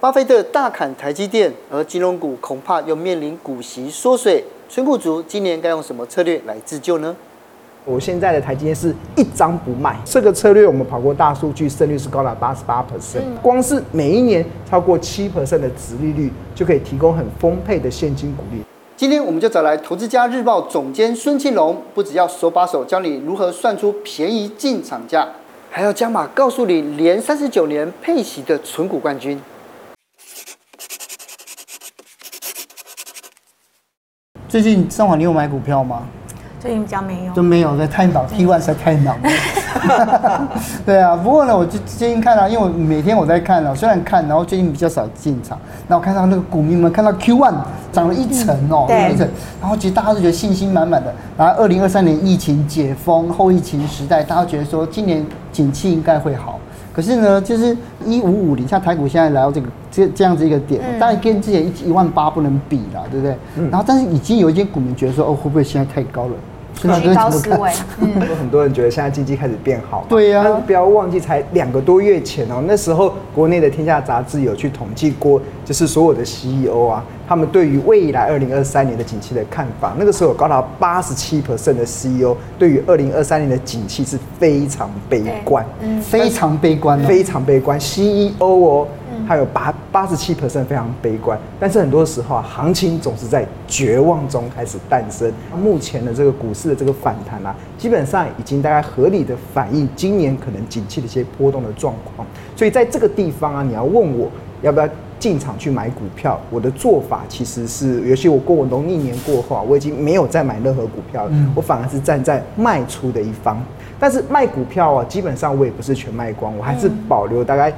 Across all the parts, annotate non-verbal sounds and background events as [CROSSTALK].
巴菲特大砍台积电，而金融股恐怕又面临股息缩水，存股族今年该用什么策略来自救呢？我现在的台积电是一张不卖，这个策略我们跑过大数据，胜率是高达八十八 percent，光是每一年超过七 percent 的殖利率，就可以提供很丰沛的现金股利。今天我们就找来投资家日报总监孙庆龙，不只要手把手教你如何算出便宜进场价，还要加码告诉你连三十九年配息的存股冠军。最近上网你有买股票吗？最近比较没有，都没有在太忙，T one 实在太忙了。[LAUGHS] 对啊，不过呢，我就最近看到，因为我每天我在看啊，虽然看，然后最近比较少进场。那我看到那个股民们看到 Q one 涨了一层哦，一层，然后其实大家都觉得信心满满的。然后二零二三年疫情解封后疫情时代，大家觉得说今年景气应该会好。可是呢，就是一五五零，像台股现在来到这个这这样子一个点，当然跟之前一一万八不能比了，对不对？然后，但是已经有一些股民觉得说，哦，会不会现在太高了？居高思维，嗯，有 [LAUGHS] 很多人觉得现在经济开始变好。对呀，不要忘记才两个多月前哦，那时候国内的《天下杂志》有去统计过，就是所有的 CEO 啊，他们对于未来二零二三年的景气的看法。那个时候有高达八十七 percent 的 CEO 对于二零二三年的景气是非常悲观，嗯，非常悲观，非常悲观，CEO 哦。还有八八十七 percent 非常悲观，但是很多时候啊，行情总是在绝望中开始诞生。目前的这个股市的这个反弹啊，基本上已经大概合理的反映今年可能景气的一些波动的状况。所以在这个地方啊，你要问我要不要进场去买股票，我的做法其实是，尤其我过农历年过后啊，我已经没有再买任何股票了，我反而是站在卖出的一方。但是卖股票啊，基本上我也不是全卖光，我还是保留大概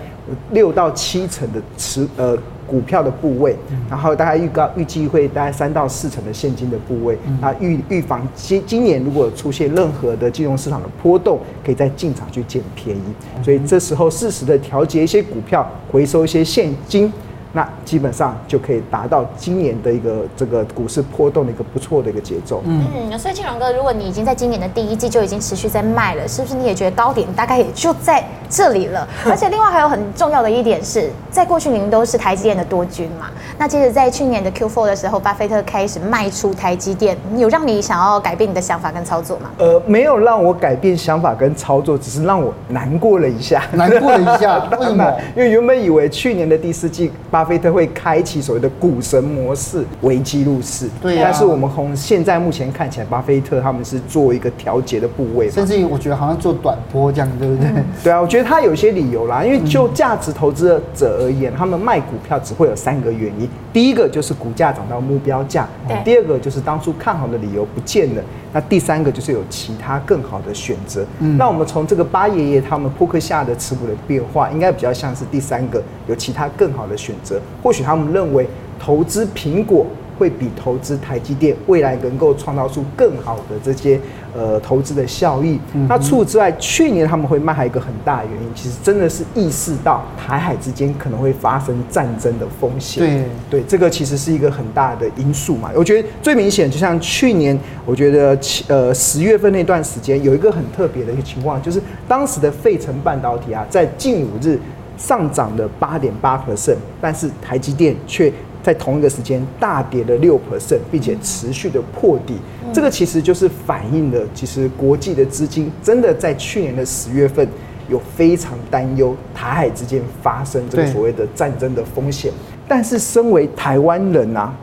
六到七成的持呃股票的部位，然后大概预告预计会大概三到四成的现金的部位，啊预预防今今年如果出现任何的金融市场的波动，可以再进场去捡便宜，所以这时候适时的调节一些股票，回收一些现金。那基本上就可以达到今年的一个这个股市波动的一个不错的一个节奏。嗯，所以金龙哥，如果你已经在今年的第一季就已经持续在卖了，是不是你也觉得高点大概也就在这里了？[LAUGHS] 而且另外还有很重要的一点是，在过去您都是台积电的多军嘛，那其实，在去年的 Q4 的时候，巴菲特开始卖出台积电，有让你想要改变你的想法跟操作吗？呃，没有让我改变想法跟操作，只是让我难过了一下，难过了一下。[LAUGHS] 为什么？因为原本以为去年的第四季巴菲特会开启所谓的股神模式，危机入市。对、啊。但是我们从现在目前看起来，巴菲特他们是做一个调节的部位，甚至于我觉得好像做短波这样，对不对？嗯、对啊，我觉得他有些理由啦。因为就价值投资者而言，他们卖股票只会有三个原因：第一个就是股价涨到目标价；第二个就是当初看好的理由不见了；那第三个就是有其他更好的选择。嗯。那我们从这个八爷爷他们扑克下的持股的变化，应该比较像是第三个，有其他更好的选择。或许他们认为投资苹果会比投资台积电未来能够创造出更好的这些呃投资的效益。嗯、那除此之外，去年他们会卖还有一个很大的原因，其实真的是意识到台海之间可能会发生战争的风险。对对，这个其实是一个很大的因素嘛。我觉得最明显，就像去年，我觉得呃十月份那段时间有一个很特别的一个情况，就是当时的费城半导体啊，在近五日。上涨了八点八 percent，但是台积电却在同一个时间大跌了六 percent，并且持续的破底。这个其实就是反映了，其实国际的资金真的在去年的十月份有非常担忧台海之间发生这个所谓的战争的风险。但是身为台湾人啊，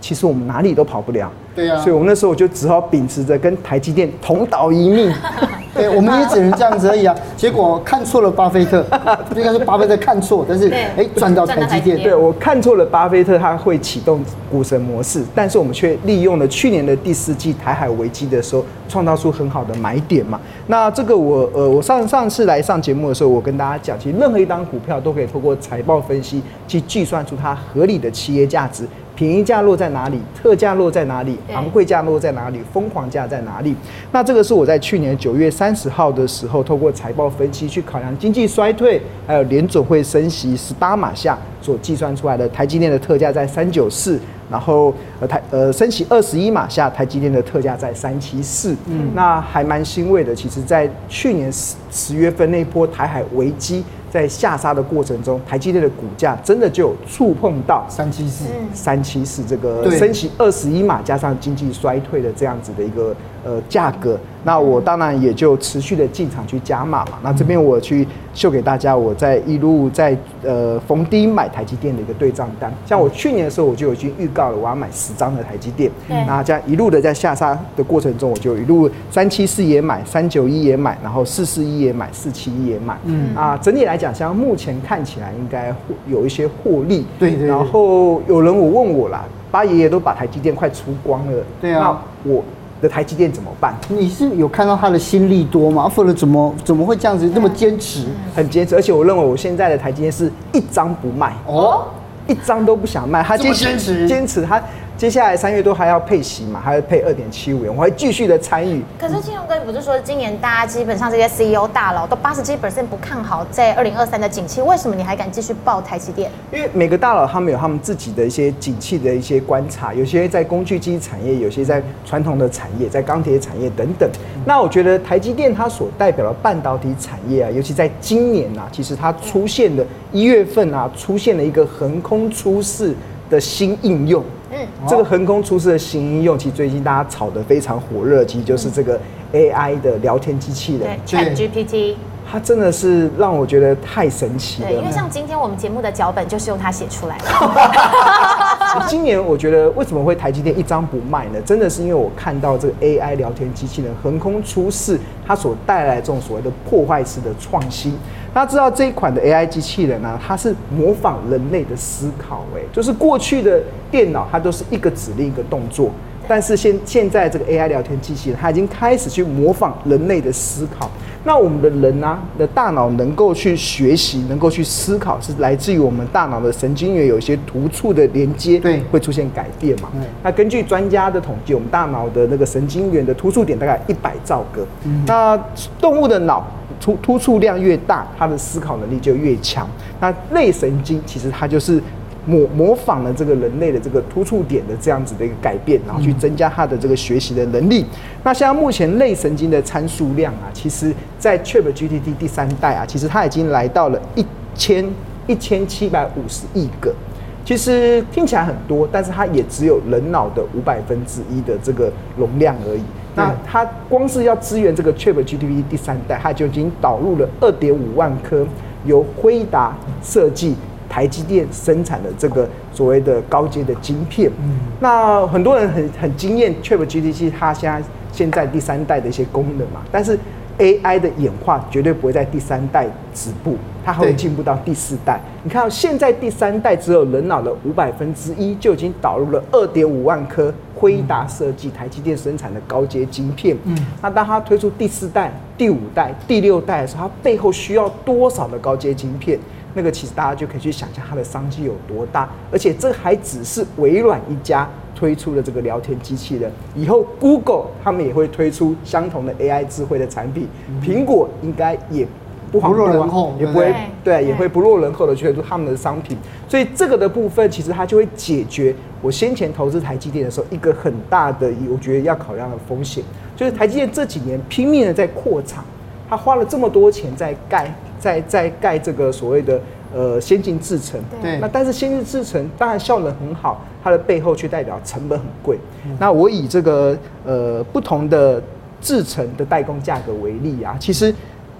其实我们哪里都跑不了。对呀，所以我们那时候就只好秉持着跟台积电同岛一命。[LAUGHS] 对，[LAUGHS] 我们也只能这样子而已啊。结果看错了巴菲特，[LAUGHS] 应该是巴菲特看错，但是哎赚到台积电。对，我看错了巴菲特，他会启动股神模式，但是我们却利用了去年的第四季台海危机的时候，创造出很好的买点嘛。那这个我呃，我上上次来上节目的时候，我跟大家讲，其实任何一档股票都可以透过财报分析去计算出它合理的企业价值。便宜价落在哪里？特价落在哪里？昂贵价落在哪里？疯狂价在哪里？那这个是我在去年九月三十号的时候，透过财报分析去考量经济衰退，还有联准会升息十八码下所计算出来的台积电的特价在三九四，然后呃台呃升息二十一码下台积电的特价在三七四。嗯，那还蛮欣慰的。其实，在去年十十月份那波台海危机。在下杀的过程中，台积电的股价真的就有触碰到三七四，三七四这个对。升息二十一码加上经济衰退的这样子的一个呃价格，那我当然也就持续的进场去加码嘛。那这边我去秀给大家，我在一路在呃逢低买台积电的一个对账单。像我去年的时候，我就已经预告了我要买十张的台积电，那这样一路的在下杀的过程中，我就一路三七四也买，三九一也买，然后四四一也买，四七一也买。嗯啊，整体来讲，像目前看起来应该有一些获利。对对，對。然后有人我问我啦，八爷爷都把台积电快出光了。对啊。那我的台积电怎么办？你是有看到他的心力多吗？或者怎么怎么会这样子那么坚持？很坚持，而且我认为我现在的台积电是一张不卖哦，一张都不想卖。他坚持坚持他。接下来三月多还要配息嘛，还要配二点七五元，我会继续的参与。可是金融哥，你不是说今年大家基本上这些 CEO 大佬都八十七 percent 不看好在二零二三的景气，为什么你还敢继续报台积电？因为每个大佬他们有他们自己的一些景气的一些观察，有些在工具机产业，有些在传统的产业，在钢铁产业等等。那我觉得台积电它所代表的半导体产业啊，尤其在今年啊，其实它出现的一月份啊，出现了一个横空出世的新应用。嗯，这个横空出世的新应用，其实最近大家炒得非常火热，其实就是这个 AI 的聊天机器人，ChatGPT。它真的是让我觉得太神奇了。对，因为像今天我们节目的脚本就是用它写出来的。[LAUGHS] [LAUGHS] 今年我觉得为什么会台积电一张不卖呢？真的是因为我看到这个 AI 聊天机器人横空出世，它所带来这种所谓的破坏式的创新。大家知道这一款的 AI 机器人呢、它是模仿人类的思考，哎，就是过去的电脑它都是一个指令一个动作，但是现现在这个 AI 聊天机器人，它已经开始去模仿人类的思考。那我们的人呢、啊、的大脑能够去学习，能够去思考，是来自于我们大脑的神经元有一些突触的连接，对，会出现改变嘛？那根据专家的统计，我们大脑的那个神经元的突触点大概一百兆个。嗯、那动物的脑突突触量越大，它的思考能力就越强。那类神经其实它就是。模模仿了这个人类的这个突触点的这样子的一个改变，然后去增加它的这个学习的能力。那像目前类神经的参数量啊，其实在 ChatGPT 第三代啊，其实它已经来到了一千一千七百五十亿个。其实听起来很多，但是它也只有人脑的五百分之一的这个容量而已。那它光是要支援这个 ChatGPT 第三代，它就已经导入了二点五万颗由辉达设计。台积电生产的这个所谓的高阶的晶片，嗯，那很多人很很惊艳，ChatGPT 它现在现在第三代的一些功能嘛，但是 AI 的演化绝对不会在第三代止步，它还会进步到第四代。你看到现在第三代只有人脑的五百分之一，就已经导入了二点五万颗辉达设计、台积电生产的高阶晶片。嗯，那当它推出第四代、第五代、第六代的时候，它背后需要多少的高阶晶片？那个其实大家就可以去想象它的商机有多大，而且这还只是微软一家推出的这个聊天机器人，以后 Google 他们也会推出相同的 AI 智慧的产品，苹果应该也不落人后，也不会对，也会不落人后的推出他们的商品。所以这个的部分其实它就会解决我先前投资台积电的时候一个很大的我觉得要考量的风险，就是台积电这几年拼命的在扩厂，他花了这么多钱在盖。在在盖这个所谓的呃先进制程，对，那但是先进制程当然效能很好，它的背后却代表成本很贵。嗯、那我以这个呃不同的制程的代工价格为例啊，其实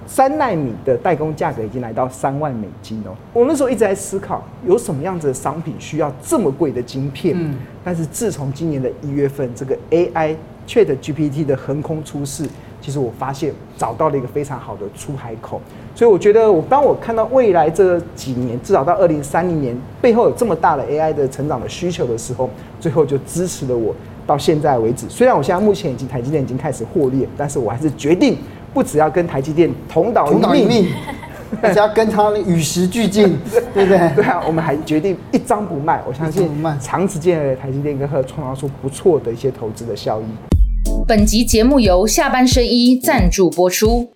三纳米的代工价格已经来到三万美金哦。我那时候一直在思考，有什么样子的商品需要这么贵的晶片？嗯，但是自从今年的一月份，这个 AI ChatGPT 的横空出世。其实我发现找到了一个非常好的出海口，所以我觉得我当我看到未来这几年，至少到二零三零年背后有这么大的 AI 的成长的需求的时候，最后就支持了我到现在为止。虽然我现在目前已经台积电已经开始获利，但是我还是决定不只要跟台积电同岛一命，而且 [LAUGHS] 要跟它与时俱进，[LAUGHS] 对不对？对啊，我们还决定一张不卖。我相信长时间的台积电跟会创造出不错的一些投资的效益。本集节目由下半身衣赞助播出。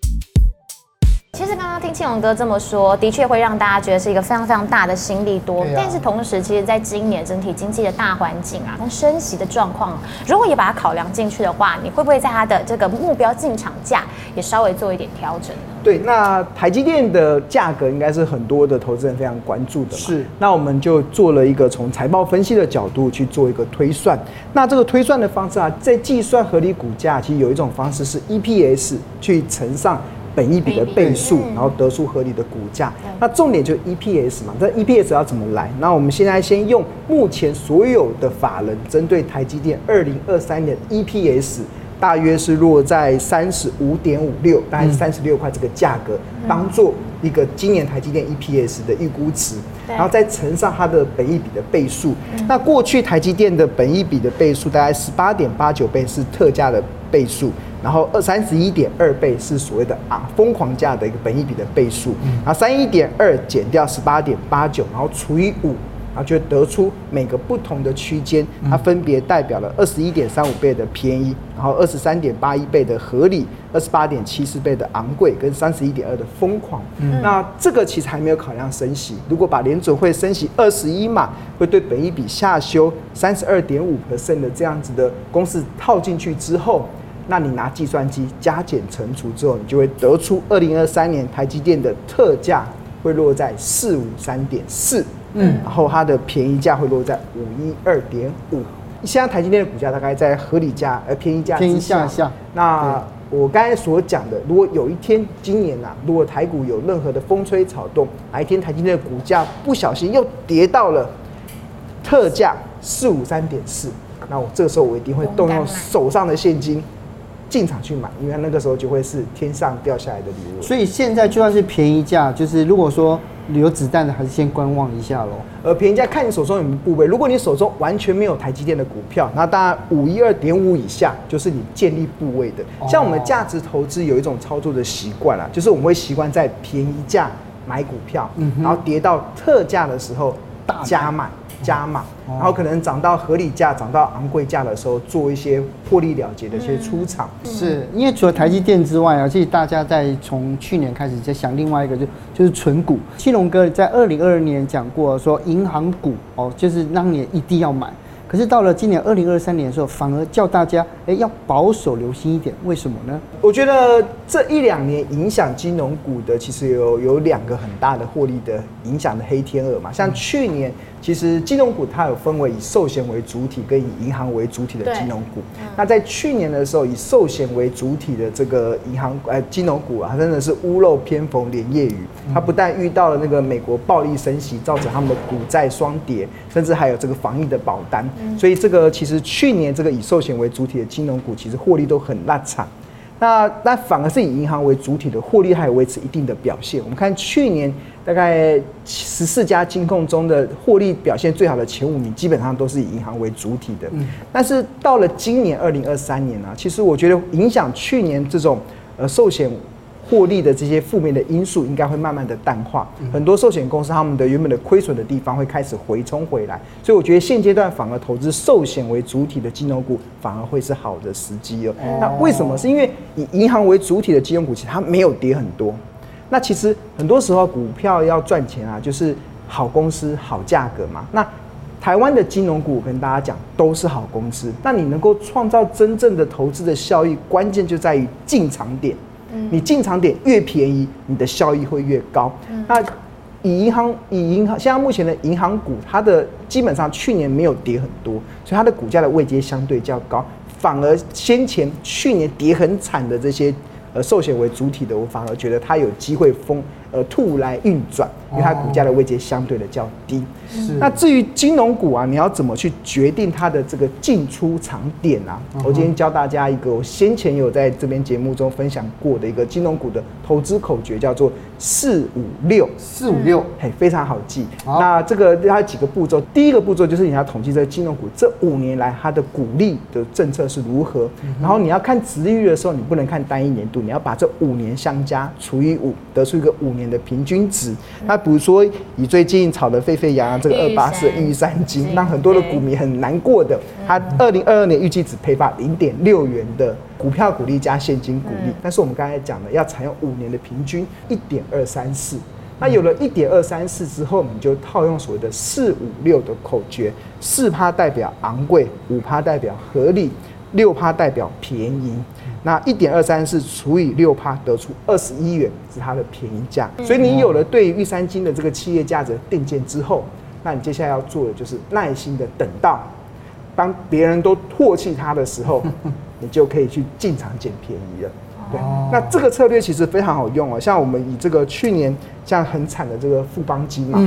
其实刚刚听庆荣哥这么说，的确会让大家觉得是一个非常非常大的心力多。但是同时，其实在今年整体经济的大环境啊，跟升息的状况，如果也把它考量进去的话，你会不会在它的这个目标进场价也稍微做一点调整呢？对，那台积电的价格应该是很多的投资人非常关注的。是，那我们就做了一个从财报分析的角度去做一个推算。那这个推算的方式啊，在计算合理股价，其实有一种方式是 EPS 去乘上本一比的倍数，然后得出合理的股价。那重点就是 EPS 嘛，这 EPS 要怎么来？那我们现在先用目前所有的法人针对台积电二零二三年 EPS。大约是落在三十五点五六，大概是三十六块这个价格，当做一个今年台积电 EPS 的预估值，然后再乘上它的本益比的倍数。那过去台积电的本益比的倍数大概十八点八九倍是特价的倍数，然后二三十一点二倍是所谓的啊疯狂价的一个本益比的倍数，然后三一点二减掉十八点八九，然后除以五。啊，就得出每个不同的区间，它分别代表了二十一点三五倍的便宜，然后二十三点八一倍的合理，二十八点七四倍的昂贵，跟三十一点二的疯狂。嗯，那这个其实还没有考量升息。如果把联准会升息二十一码，会对本一比下修三十二点五 percent 的这样子的公式套进去之后，那你拿计算机加减乘除之后，你就会得出二零二三年台积电的特价会落在四五三点四。嗯，然后它的便宜价会落在五一二点五。现在台积电的股价大概在合理价呃便宜价之下。下那我刚才所讲的，如果有一天今年呐、啊，如果台股有任何的风吹草动，哪一天台积电的股价不小心又跌到了特价四五三点四，那我这个时候我一定会动用手上的现金进场去买，因为那个时候就会是天上掉下来的礼物。所以现在就算是便宜价，就是如果说。有子弹的还是先观望一下喽。呃，便宜价看你手中有没有部位。如果你手中完全没有台积电的股票，那当然五一二点五以下就是你建立部位的。像我们价值投资有一种操作的习惯啦，就是我们会习惯在便宜价买股票，然后跌到特价的时候加码。加码，然后可能涨到合理价、涨到昂贵价的时候，做一些获利了结的一些出场。是因为除了台积电之外啊，其实大家在从去年开始在想另外一个就就是存股。庆龙哥在二零二二年讲过说，银行股哦，就是当年一定要买。可是到了今年二零二三年的时候，反而叫大家哎要保守留心一点，为什么呢？我觉得这一两年影响金融股的，其实有有两个很大的获利的影响的黑天鹅嘛，像去年。其实金融股它有分为以寿险为主体跟以银行为主体的金融股。那在去年的时候，以寿险为主体的这个银行呃金融股啊，它真的是屋漏偏逢连夜雨。它不但遇到了那个美国暴力升息，造成他们的股债双跌，甚至还有这个防疫的保单。所以这个其实去年这个以寿险为主体的金融股，其实获利都很烂惨。那那反而是以银行为主体的获利还有维持一定的表现。我们看去年大概十四家金控中的获利表现最好的前五名，基本上都是以银行为主体的。但是到了今年二零二三年呢，其实我觉得影响去年这种呃寿险。获利的这些负面的因素应该会慢慢的淡化，很多寿险公司他们的原本的亏损的地方会开始回冲回来，所以我觉得现阶段反而投资寿险为主体的金融股反而会是好的时机哦。那为什么？是因为以银行为主体的金融股其实它没有跌很多。那其实很多时候股票要赚钱啊，就是好公司好价格嘛。那台湾的金融股我跟大家讲都是好公司，那你能够创造真正的投资的效益，关键就在于进场点。你进场点越便宜，你的效益会越高。那以银行以银行现在目前的银行股，它的基本上去年没有跌很多，所以它的股价的位阶相对较高。反而先前去年跌很惨的这些呃寿险为主体的，我反而觉得它有机会疯呃兔来运转，因为它股价的位阶相对的较低。是。那至于金融股啊，你要怎么去决定它的这个进出场点啊？我今天教大家一个，我先前有在这边节目中分享过的一个金融股的投资口诀，叫做四五六四五六，嘿，非常好记。那这个它有几个步骤，第一个步骤就是你要统计这个金融股这五年来它的股利的政策是如何，然后你要看殖利率的时候，你不能看单一年度，你要把这五年相加除以五，得出一个五年的平均值。那比如说以最近炒得沸沸扬扬。这个二八四玉山金，让很多的股民很难过的。它二零二二年预计只配发零点六元的股票股利加现金股利，但是我们刚才讲的要采用五年的平均一点二三四。那有了一点二三四之后，你就套用所谓的四五六的口诀：四趴代表昂贵，五趴代表合理，六趴代表便宜。那一点二三四除以六趴，得出二十一元是它的便宜价。所以你有了对于玉山金的这个企业价值的定见之后，那你接下来要做的就是耐心的等到，当别人都唾弃它的时候，[LAUGHS] 你就可以去进场捡便宜了。对，那这个策略其实非常好用哦。像我们以这个去年像很惨的这个富邦金嘛。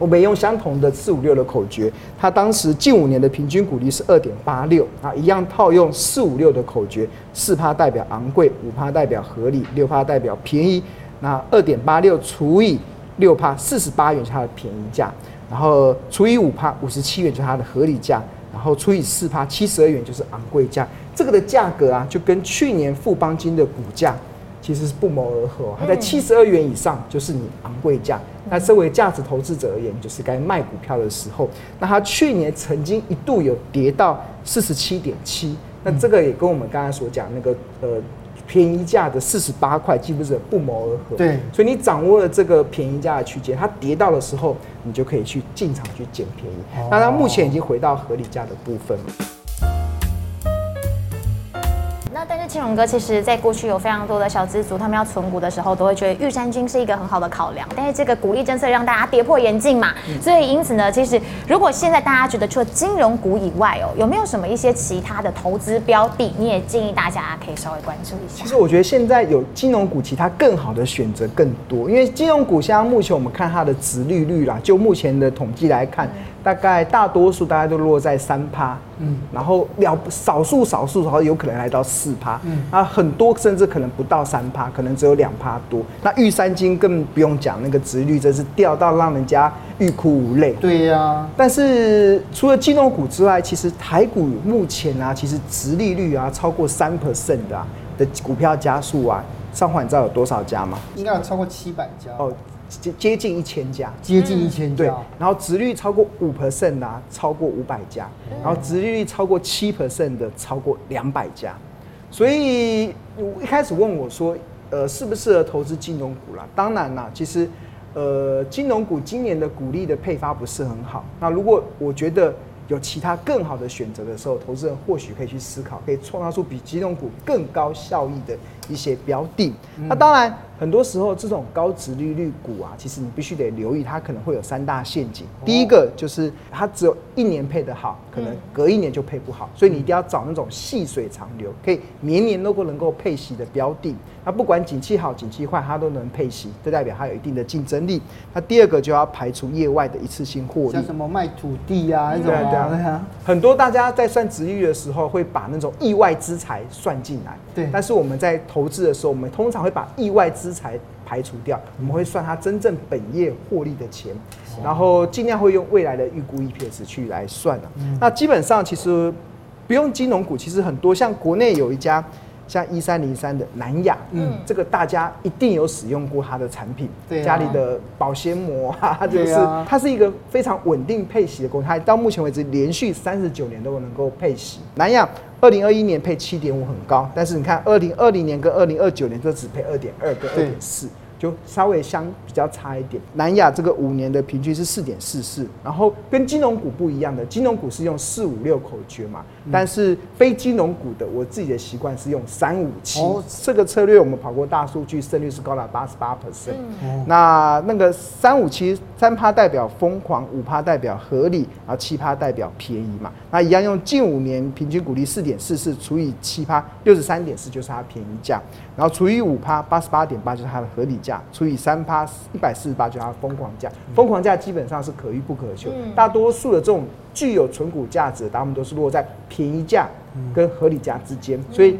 我们用相同的四五六的口诀，它当时近五年的平均股利是二点八六啊，一样套用四五六的口诀，四趴代表昂贵，五趴代表合理，六趴代表便宜。那二点八六除以六趴，四十八元是它的便宜价，然后除以五趴，五十七元就是它的合理价，然后除以四趴，七十二元就是昂贵价。这个的价格啊，就跟去年富邦金的股价。其实是不谋而合，它在七十二元以上就是你昂贵价。那身为价值投资者而言，就是该卖股票的时候。那它去年曾经一度有跌到四十七点七，那这个也跟我们刚才所讲那个呃便宜价的四十八块，几乎是不谋而合。对，所以你掌握了这个便宜价的区间，它跌到的时候，你就可以去进场去捡便宜。那它目前已经回到合理价的部分了。庆隆哥其实，在过去有非常多的小资族，他们要存股的时候，都会觉得玉山金是一个很好的考量。但是这个鼓励政策让大家跌破眼镜嘛，所以因此呢，其实如果现在大家觉得除了金融股以外哦，有没有什么一些其他的投资标的，你也建议大家可以稍微关注一下？其实我觉得现在有金融股，其他更好的选择更多，因为金融股像目前我们看它的值利率啦，就目前的统计来看。大概大多数大家都落在三趴，嗯，然后了少数少数然后有可能来到四趴，嗯，啊，很多甚至可能不到三趴，可能只有两趴多。那玉三金更不用讲，那个殖率真是掉到让人家欲哭无泪。对呀、啊，但是除了金融股之外，其实台股目前啊，其实殖利率啊超过三 percent 的啊的股票加速啊，上环你知道有多少家吗？应该有超过七百家哦。接接近一千家，接近一千家，对。然后值率超过五 percent 的，超过五百家。然后殖利率超过七 percent 的，超过两百家。所以一开始问我说，呃，适不适合投资金融股啦？当然啦，其实，呃，金融股今年的股利的配发不是很好。那如果我觉得有其他更好的选择的时候，投资人或许可以去思考，可以创造出比金融股更高效益的一些标的。那当然。很多时候，这种高值利率股啊，其实你必须得留意，它可能会有三大陷阱。第一个就是它只有一年配得好，可能隔一年就配不好，所以你一定要找那种细水长流，可以年年都能够配息的标的。那不管景气好景气坏，它都能配息，这代表它有一定的竞争力。那第二个就要排除业外的一次性获利，像什么卖土地啊，那种对啊。很多大家在算殖利率的时候，会把那种意外之财算进来。对，但是我们在投资的时候，我们通常会把意外之财排除掉，我们会算它真正本业获利的钱，然后尽量会用未来的预估 EPS 去来算啊。那基本上其实不用金融股，其实很多像国内有一家像一三零三的南亚，嗯，这个大家一定有使用过它的产品，对，家里的保鲜膜啊，就是它是一个非常稳定配息的公司，它到目前为止连续三十九年都能够配息。南亚。二零二一年配七点五很高，但是你看二零二零年跟二零二九年都只配二点二跟二点四。就稍微相比较差一点。南亚这个五年的平均是四点四四，然后跟金融股不一样的，金融股是用四五六口诀嘛，但是非金融股的，我自己的习惯是用三五七。这个策略我们跑过大数据，胜率是高达八十八 percent。那那个三五七，三趴代表疯狂，五趴代表合理，然后七趴代表便宜嘛。那一样用近五年平均股利四点四四除以七趴，六十三点四就是它便宜价，然后除以五趴，八十八点八就是它的合理价。除以三趴一百四十八，就是它疯狂价。疯狂价基本上是可遇不可求。大多数的这种具有存股价值的，他们都是落在便宜价跟合理价之间。所以，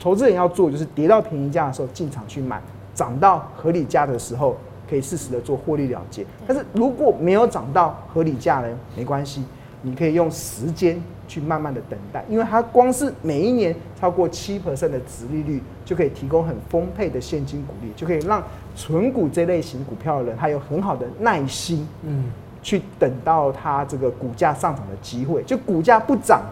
投资人要做就是跌到便宜价的时候进场去买，涨到合理价的时候可以适时的做获利了结。但是如果没有涨到合理价呢，没关系，你可以用时间。去慢慢的等待，因为它光是每一年超过七 percent 的值利率，就可以提供很丰沛的现金股利，就可以让存股这类型股票的人，他有很好的耐心，嗯，去等到它这个股价上涨的机会。就股价不涨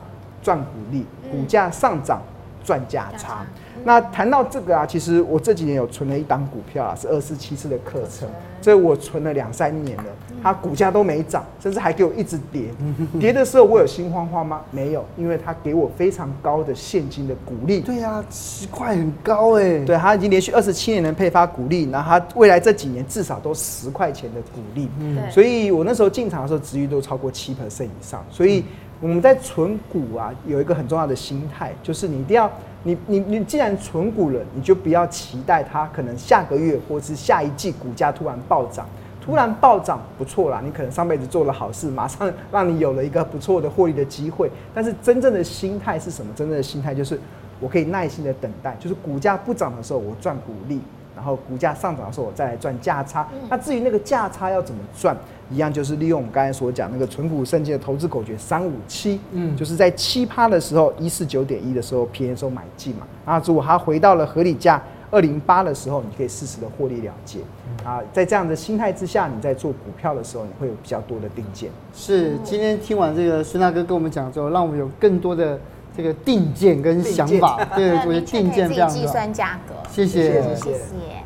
赚股利，股价上涨赚价差。那谈到这个啊，其实我这几年有存了一档股票啊，是二四七四的课程，这我存了两三年了，它股价都没涨，甚至还给我一直跌。[LAUGHS] 跌的时候我有心慌慌吗？没有，因为它给我非常高的现金的股利。对呀，十块很高哎。对，它已经连续二十七年的配发股利，然后它未来这几年至少都十块钱的股利。嗯，所以我那时候进场的时候，殖利率都超过七 percent 以上。所以我们在存股啊，有一个很重要的心态，就是你一定要。你你你既然存股了，你就不要期待它可能下个月或是下一季股价突然暴涨，突然暴涨不错啦，你可能上辈子做了好事，马上让你有了一个不错的获利的机会。但是真正的心态是什么？真正的心态就是我可以耐心的等待，就是股价不涨的时候我赚股利，然后股价上涨的时候我再来赚价差。那至于那个价差要怎么赚？一样就是利用我们刚才所讲那个存股圣经的投资口诀三五七，嗯，就是在七趴的时候，一四九点一的时候便宜的时候买进嘛。啊，如果它回到了合理价二零八的时候，你可以适时的获利了结。啊，在这样的心态之下，你在做股票的时候，你会有比较多的定见。是，今天听完这个孙大哥跟我们讲之后，让我们有更多的这个定见跟想法。对，我觉得定见这样子。计算价格。谢谢，谢谢。